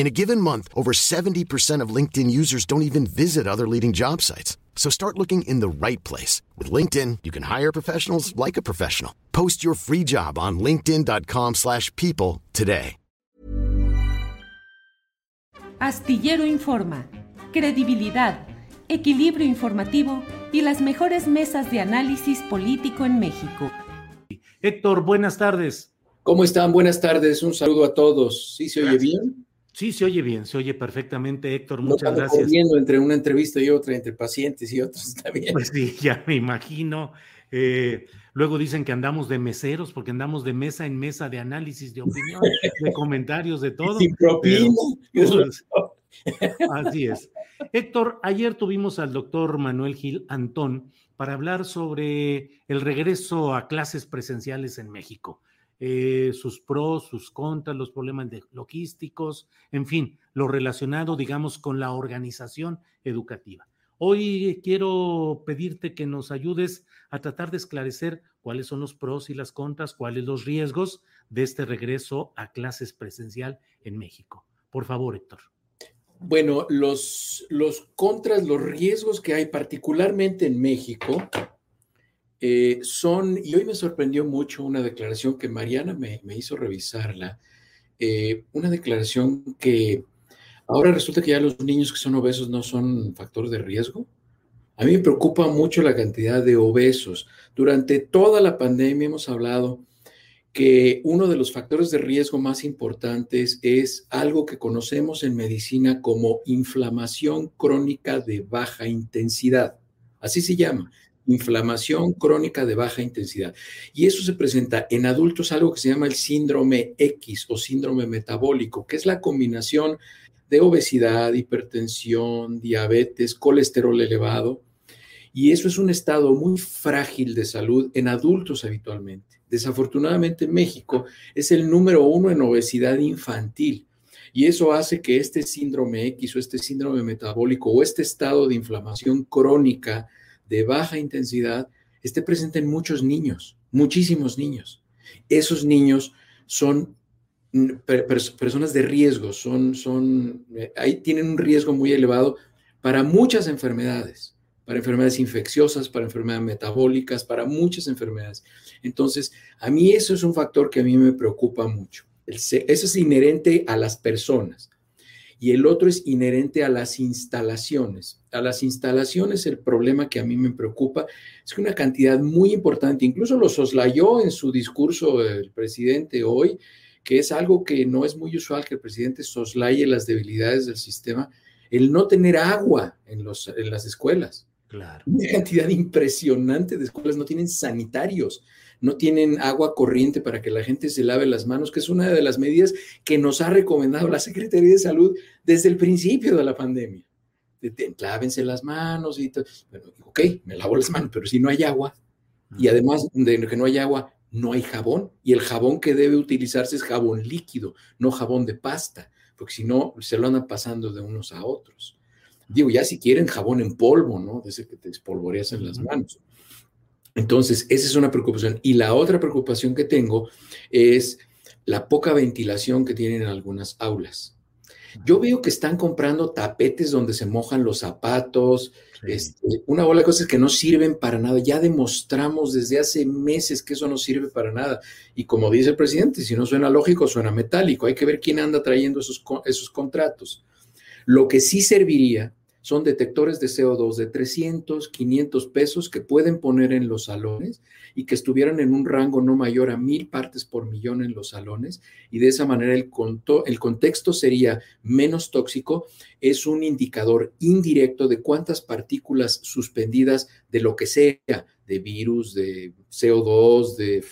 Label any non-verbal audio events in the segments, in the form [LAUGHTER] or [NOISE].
In a given month, over 70% of LinkedIn users don't even visit other leading job sites. So start looking in the right place. With LinkedIn, you can hire professionals like a professional. Post your free job on linkedin.com slash people today. Astillero Informa, credibilidad, equilibrio informativo y las mejores mesas de análisis político en México. Héctor, buenas tardes. ¿Cómo están? Buenas tardes. Un saludo a todos. ¿Sí se oye bien? Sí, se oye bien, se oye perfectamente, Héctor. Muchas no gracias. Entre una entrevista y otra, entre pacientes y otros, [LAUGHS] está bien. Pues sí, ya me imagino. Eh, luego dicen que andamos de meseros, porque andamos de mesa en mesa de análisis, de opinión, de [LAUGHS] comentarios, de todo. Sin propina. [LAUGHS] Pues, así es. Héctor, ayer tuvimos al doctor Manuel Gil Antón para hablar sobre el regreso a clases presenciales en México. Eh, sus pros, sus contras, los problemas logísticos, en fin, lo relacionado, digamos, con la organización educativa. Hoy quiero pedirte que nos ayudes a tratar de esclarecer cuáles son los pros y las contras, cuáles los riesgos de este regreso a clases presencial en México. Por favor, Héctor. Bueno, los, los contras, los riesgos que hay particularmente en México, eh, son, y hoy me sorprendió mucho una declaración que Mariana me, hizo revisarla, eh, una declaración que ahora resulta que ya los niños que son obesos no son factores de riesgo. A mí me preocupa mucho la cantidad de obesos. Durante toda la pandemia hemos hablado que uno de los factores de riesgo más importantes es algo que conocemos en medicina como inflamación crónica de baja intensidad. Así se llama, inflamación crónica de baja intensidad. Y eso se presenta en adultos algo que se llama el síndrome X o síndrome metabólico, que es la combinación de obesidad, hipertensión, diabetes, colesterol elevado. Y eso es un estado muy frágil de salud en adultos habitualmente. Desafortunadamente México es el número uno en obesidad infantil. Y eso hace que este síndrome X o este síndrome metabólico o este estado de inflamación crónica de baja intensidad esté presente en muchos niños, muchísimos niños. Esos niños son mm, personas de riesgo, son, son, eh, ahí tienen un riesgo muy elevado para muchas enfermedades, para enfermedades infecciosas, para enfermedades metabólicas, para muchas enfermedades. Entonces, a mí eso es un factor que a mí me preocupa mucho. Eso es inherente a las personas y el otro es inherente a las instalaciones. A las instalaciones el problema que a mí me preocupa es que una cantidad muy importante, incluso lo soslayó en su discurso el presidente hoy, que es algo que no es muy usual que el presidente soslaye las debilidades del sistema, el no tener agua en, los, en las escuelas. Claro. Una cantidad impresionante de escuelas no tienen sanitarios no tienen agua corriente para que la gente se lave las manos, que es una de las medidas que nos ha recomendado la Secretaría de Salud desde el principio de la pandemia. lávense las manos y todo. Bueno, ok, me lavo las manos, pero si no hay agua, y además de que no hay agua, no hay jabón, y el jabón que debe utilizarse es jabón líquido, no jabón de pasta, porque si no, se lo andan pasando de unos a otros. Digo, ya si quieren jabón en polvo, ¿no? De ese que te espolvoreas en las manos. Entonces, esa es una preocupación. Y la otra preocupación que tengo es la poca ventilación que tienen algunas aulas. Yo veo que están comprando tapetes donde se mojan los zapatos, este, una bola de cosas que no sirven para nada. Ya demostramos desde hace meses que eso no sirve para nada. Y como dice el presidente, si no suena lógico, suena metálico. Hay que ver quién anda trayendo esos, esos contratos. Lo que sí serviría son detectores de CO2 de 300, 500 pesos que pueden poner en los salones y que estuvieran en un rango no mayor a mil partes por millón en los salones. Y de esa manera el, el contexto sería menos tóxico, es un indicador indirecto de cuántas partículas suspendidas de lo que sea, de virus, de CO2, de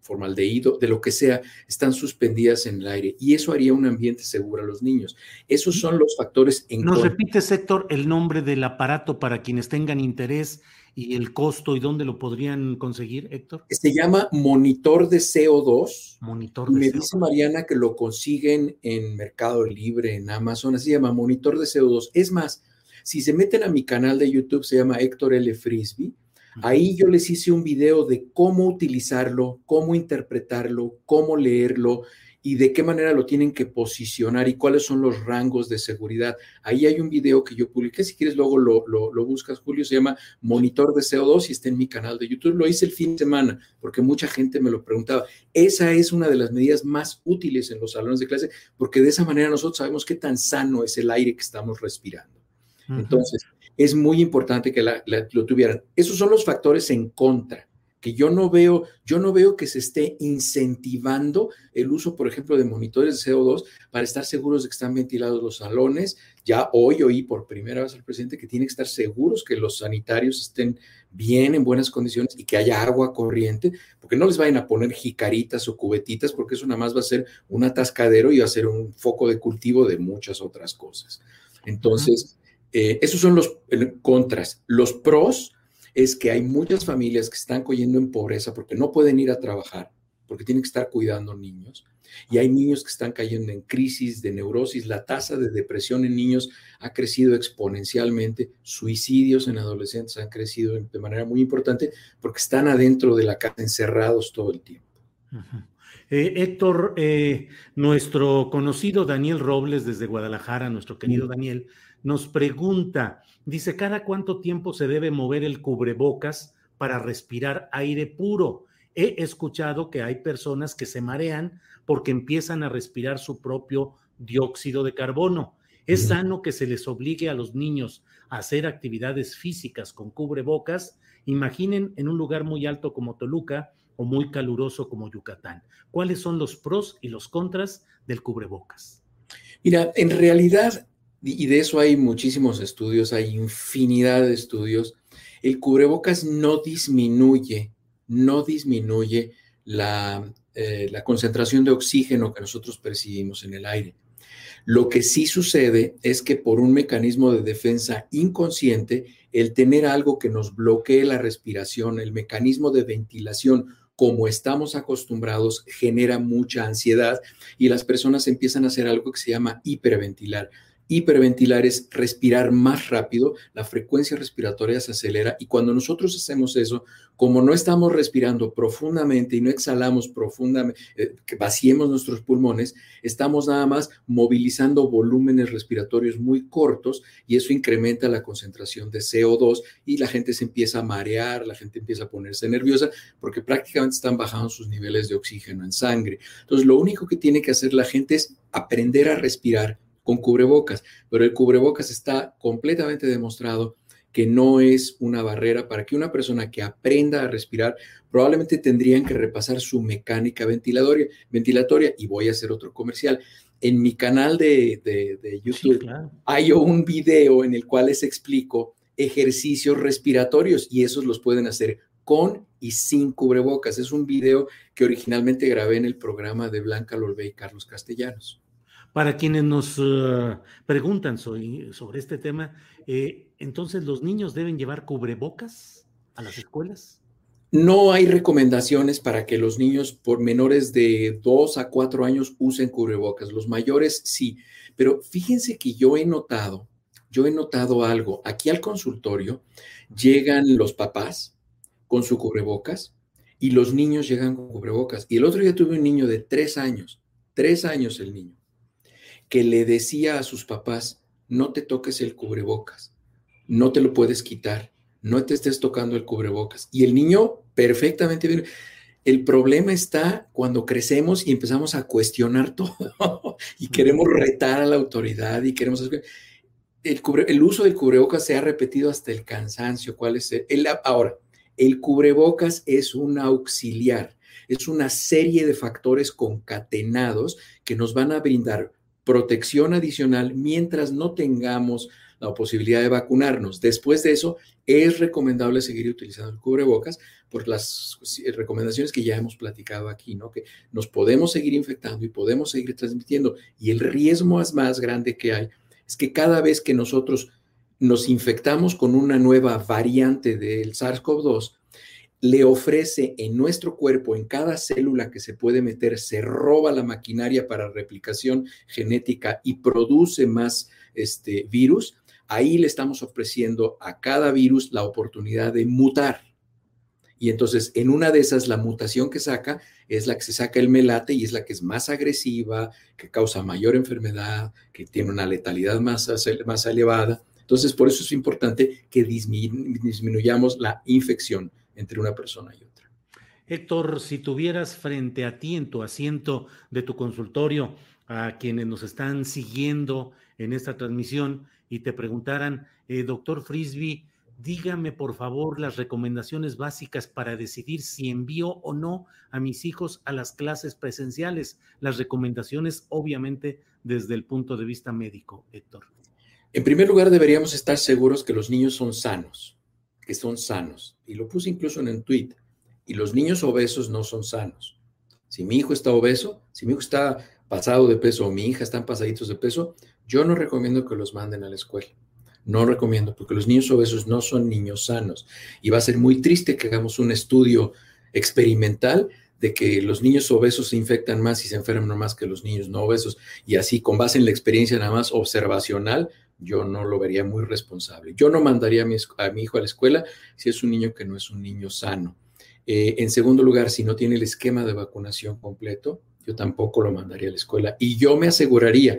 formaldehído, de lo que sea, están suspendidas en el aire. Y eso haría un ambiente seguro a los niños. Esos son los factores en ¿Nos repite, Héctor, el nombre del aparato para quienes tengan interés y el costo y dónde lo podrían conseguir, Héctor? Se llama monitor de CO2. Monitor de Me dice Mariana que lo consiguen en Mercado Libre, en Amazon, así se llama monitor de CO2. Es más, si se meten a mi canal de YouTube, se llama Héctor L. Frisbee Ahí yo les hice un video de cómo utilizarlo, cómo interpretarlo, cómo leerlo y de qué manera lo tienen que posicionar y cuáles son los rangos de seguridad. Ahí hay un video que yo publiqué, si quieres luego lo, lo, buscas, Julio, se llama Monitor de CO2 y está en mi canal de YouTube. Lo hice el fin de semana porque mucha gente me lo preguntaba. Esa es una de las medidas más útiles en los salones de clase porque de esa manera nosotros sabemos qué tan sano es el aire que estamos respirando. Entonces, es muy importante que lo tuvieran. Esos son los factores en contra, que yo no veo, yo no veo que se esté incentivando el uso, por ejemplo, de monitores de CO2 para estar seguros de que están ventilados los salones. Ya hoy oí por primera vez al presidente que tiene que estar seguros que los sanitarios estén bien en buenas condiciones y que haya agua corriente, porque no les vayan a poner jicaritas o cubetitas, porque eso nada más va a ser un atascadero y va a ser un foco de cultivo de muchas otras cosas. Entonces, eh, esos son los contras. Los pros es que hay muchas familias que están cayendo en pobreza porque no pueden ir a trabajar, porque tienen que estar cuidando niños. Y hay niños que están cayendo en crisis de neurosis. La tasa de depresión en niños ha crecido exponencialmente. Suicidios en adolescentes han crecido de manera muy importante porque están adentro de la casa encerrados todo el tiempo. Eh, Héctor, eh, nuestro conocido Daniel Robles desde Guadalajara, nuestro querido Daniel, nos pregunta, dice, ¿cada cuánto tiempo se debe mover el cubrebocas para respirar aire puro? He escuchado que hay personas que se marean porque empiezan a respirar su propio dióxido de carbono. ¿Es sano que se les obligue a los niños a hacer actividades físicas con cubrebocas? Imaginen en un lugar muy alto como Toluca o muy caluroso como Yucatán. ¿Cuáles son los pros y los contras del cubrebocas? Mira, en realidad y de eso hay muchísimos estudios, hay infinidad de estudios, el cubrebocas no disminuye, no disminuye la, eh, la concentración de oxígeno que nosotros percibimos en el aire. Lo que sí sucede es que por un mecanismo de defensa inconsciente, el tener algo que nos bloquee la respiración, el mecanismo de ventilación, como estamos acostumbrados, genera mucha ansiedad y las personas empiezan a hacer algo que se llama hiperventilar. Hiperventilar es respirar más rápido, la frecuencia respiratoria se acelera y cuando nosotros hacemos eso, como no estamos respirando profundamente y no exhalamos profundamente, eh, que vaciemos nuestros pulmones, estamos nada más movilizando volúmenes respiratorios muy cortos y eso incrementa la concentración de CO2 y la gente se empieza a marear, la gente empieza a ponerse nerviosa porque prácticamente están bajando sus niveles de oxígeno en sangre. Entonces, lo único que tiene que hacer la gente es aprender a respirar con cubrebocas, pero el cubrebocas está completamente demostrado que no es una barrera para que una persona que aprenda a respirar, probablemente tendrían que repasar su mecánica ventilatoria, ventilatoria y voy a hacer otro comercial. En mi canal de, YouTube hay un video en el cual les explico ejercicios respiratorios y esos los pueden hacer con y sin cubrebocas. Es un video que originalmente grabé en el programa de Blanca Lolbe y Carlos Castellanos. Para quienes nos eh, preguntan sobre, este tema, eh, entonces los niños deben llevar cubrebocas a las escuelas. No hay recomendaciones para que los niños por menores de 2 a 4 años usen cubrebocas. Los mayores sí, pero fíjense que yo he notado, yo he notado algo. Aquí al consultorio llegan los papás con su cubrebocas y los niños llegan con cubrebocas. Y el otro día tuve un niño de 3 años, 3 años el niño que le decía a sus papás, no te toques el cubrebocas, no te lo puedes quitar, no te estés tocando el cubrebocas. Y el niño perfectamente bien. El problema está cuando crecemos y empezamos a cuestionar [LAUGHS] todo y queremos retar a la autoridad y queremos... El, el uso del cubrebocas se ha repetido hasta el cansancio. ¿Cuál es el, ahora, el cubrebocas es un auxiliar, es una serie de factores concatenados que nos van a brindar protección adicional mientras no tengamos la posibilidad de vacunarnos. Después de eso, es recomendable seguir utilizando el cubrebocas por las recomendaciones que ya hemos platicado aquí, ¿no? Que nos podemos seguir infectando y podemos seguir transmitiendo. Y el riesgo más, más grande que hay es que cada vez que nosotros nos infectamos con una nueva variante del SARS-CoV-2, le ofrece en nuestro cuerpo, en cada célula que se puede meter, se roba la maquinaria para replicación genética y produce más este virus, ahí le estamos ofreciendo a cada virus la oportunidad de mutar. Y entonces, en una de esas, la mutación que saca es la que se saca el melate y es la que es más agresiva, que causa mayor enfermedad, que tiene una letalidad más, más elevada. Entonces, por eso es importante que disminuyamos la infección entre una persona y otra. Héctor, si tuvieras frente a ti en tu asiento de tu consultorio a quienes nos están siguiendo en esta transmisión y te preguntaran, eh, doctor Frisby, dígame por favor las recomendaciones básicas para decidir si envío o no a mis hijos a las clases presenciales. Las recomendaciones, obviamente, desde el punto de vista médico, Héctor. En primer lugar, deberíamos estar seguros que los niños son sanos, que son sanos. Y lo puse incluso en un tweet. Y los niños obesos no son sanos. Si mi hijo está obeso, si mi hijo está pasado de peso o mi hija están pasaditos de peso, yo no recomiendo que los manden a la escuela. No recomiendo, porque los niños obesos no son niños sanos. Y va a ser muy triste que hagamos un estudio experimental de que los niños obesos se infectan más y se enferman más que los niños no obesos. Y así, con base en la experiencia nada más observacional, yo no lo vería muy responsable. Yo no mandaría a mi, hijo a la escuela si es un niño que no es un niño sano. Eh, en segundo lugar, si no tiene el esquema de vacunación completo, yo tampoco lo mandaría a la escuela. Y yo me aseguraría,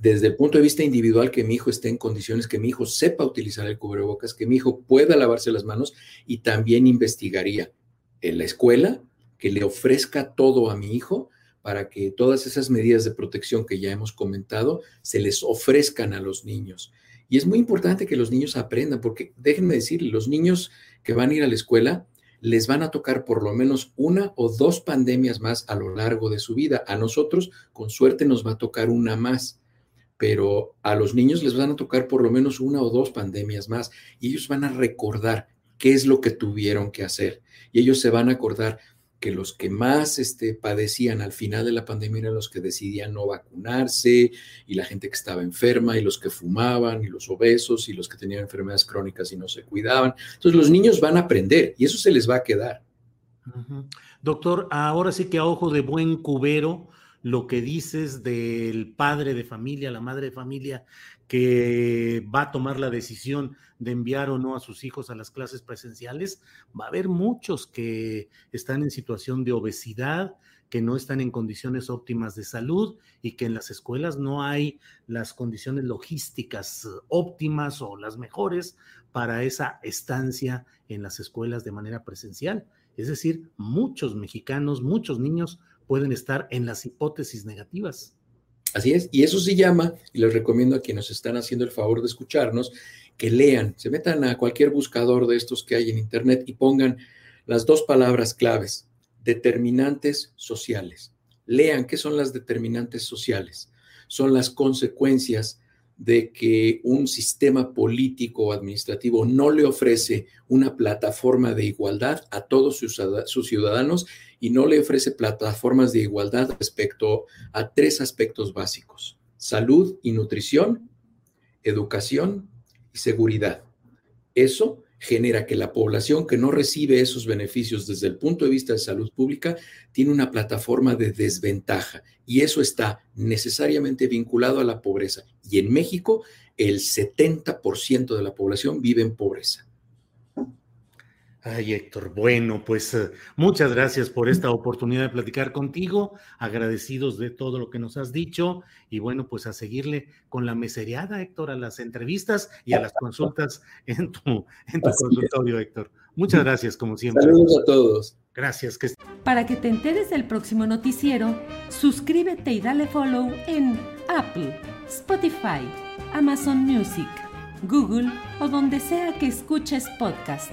desde el punto de vista individual, que mi hijo esté en condiciones, que mi hijo sepa utilizar el cubrebocas, que mi hijo pueda lavarse las manos y también investigaría en la escuela que le ofrezca todo a mi hijo para que todas esas medidas de protección que ya hemos comentado se les ofrezcan a los niños. Y es muy importante que los niños aprendan, porque déjenme decir, los niños que van a ir a la escuela les van a tocar por lo menos una o dos pandemias más a lo largo de su vida. A nosotros, con suerte, nos va a tocar una más, pero a los niños les van a tocar por lo menos una o dos pandemias más y ellos van a recordar qué es lo que tuvieron que hacer. Y ellos se van a acordar que los que más este, padecían al final de la pandemia eran los que decidían no vacunarse y la gente que estaba enferma y los que fumaban y los obesos y los que tenían enfermedades crónicas y no se cuidaban. Entonces los niños van a aprender y eso se les va a quedar. Doctor, ahora sí que a ojo de buen cubero, lo que dices del padre de familia, la madre de familia, que va a tomar la decisión de enviar o no a sus hijos a las clases presenciales, va a haber muchos que están en situación de obesidad, que no están en condiciones óptimas de salud y que en las escuelas no hay las condiciones logísticas óptimas o las mejores para esa estancia en las escuelas de manera presencial. Es decir, muchos mexicanos, muchos niños pueden estar en las hipótesis negativas. Así es, y eso se llama, y les recomiendo a quienes están haciendo el favor de escucharnos, que lean, se metan a cualquier buscador de estos que hay en Internet y pongan las dos palabras claves, determinantes sociales. Lean qué son las determinantes sociales. Son las consecuencias de que un sistema político o administrativo no le ofrece una plataforma de igualdad a todos sus, ciudadanos y no le ofrece plataformas de igualdad respecto a tres aspectos básicos, salud y nutrición, educación y seguridad. Eso genera que la población que no recibe esos beneficios desde el punto de vista de salud pública tiene una plataforma de desventaja y eso está necesariamente vinculado a la pobreza. Y en México el 70% de la población vive en pobreza. Ay, Héctor, bueno, pues eh, muchas gracias por esta oportunidad de platicar contigo, agradecidos de todo lo que nos has dicho y bueno, pues a seguirle con la mesereada, Héctor, a las entrevistas y a las consultas en tu, en tu consultorio, Héctor. Muchas gracias, como siempre. Saludos a todos. Gracias. Que... Para que te enteres del próximo noticiero, suscríbete y dale follow en Apple, Spotify, Amazon Music, Google o donde sea que escuches podcast